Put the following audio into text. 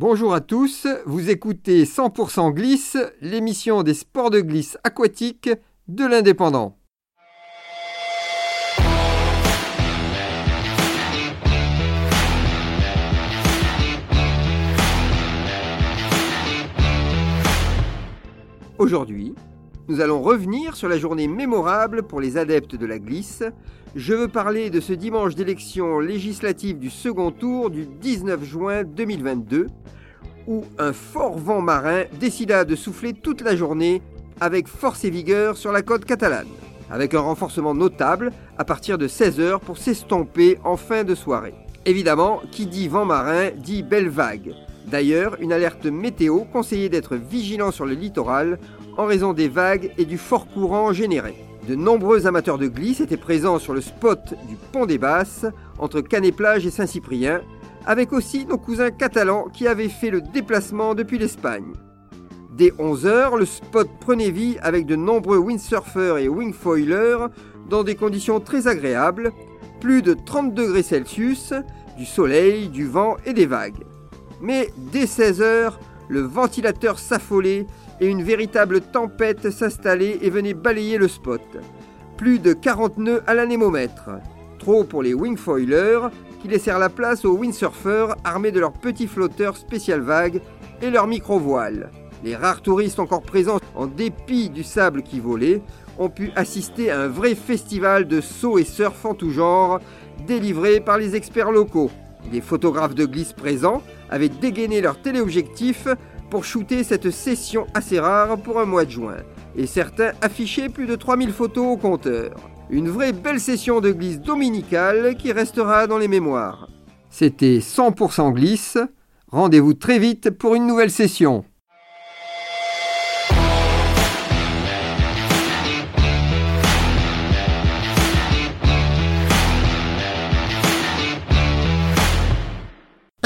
Bonjour à tous, vous écoutez 100% Glisse, l'émission des sports de glisse aquatique de l'Indépendant. Aujourd'hui, nous allons revenir sur la journée mémorable pour les adeptes de la glisse. Je veux parler de ce dimanche d'élection législative du second tour du 19 juin 2022, où un fort vent marin décida de souffler toute la journée avec force et vigueur sur la côte catalane, avec un renforcement notable à partir de 16h pour s'estomper en fin de soirée. Évidemment, qui dit vent marin dit belle vague. D'ailleurs, une alerte météo conseillait d'être vigilant sur le littoral en raison des vagues et du fort courant généré. De nombreux amateurs de glisse étaient présents sur le spot du Pont des Basses, entre Canet-Plage et Saint-Cyprien, avec aussi nos cousins catalans qui avaient fait le déplacement depuis l'Espagne. Dès 11h, le spot prenait vie avec de nombreux windsurfers et wingfoilers dans des conditions très agréables, plus de 30 degrés Celsius, du soleil, du vent et des vagues. Mais dès 16h, le ventilateur s'affolait et une véritable tempête s'installait et venait balayer le spot. Plus de 40 nœuds à l'anémomètre. Trop pour les wingfoilers qui laissèrent la place aux windsurfers armés de leurs petits flotteurs spécial vagues et leurs micro-voiles. Les rares touristes encore présents, en dépit du sable qui volait, ont pu assister à un vrai festival de saut et surf en tout genre, délivré par les experts locaux. Les photographes de glisse présents avaient dégainé leur téléobjectif pour shooter cette session assez rare pour un mois de juin. Et certains affichaient plus de 3000 photos au compteur. Une vraie belle session de glisse dominicale qui restera dans les mémoires. C'était 100% glisse. Rendez-vous très vite pour une nouvelle session.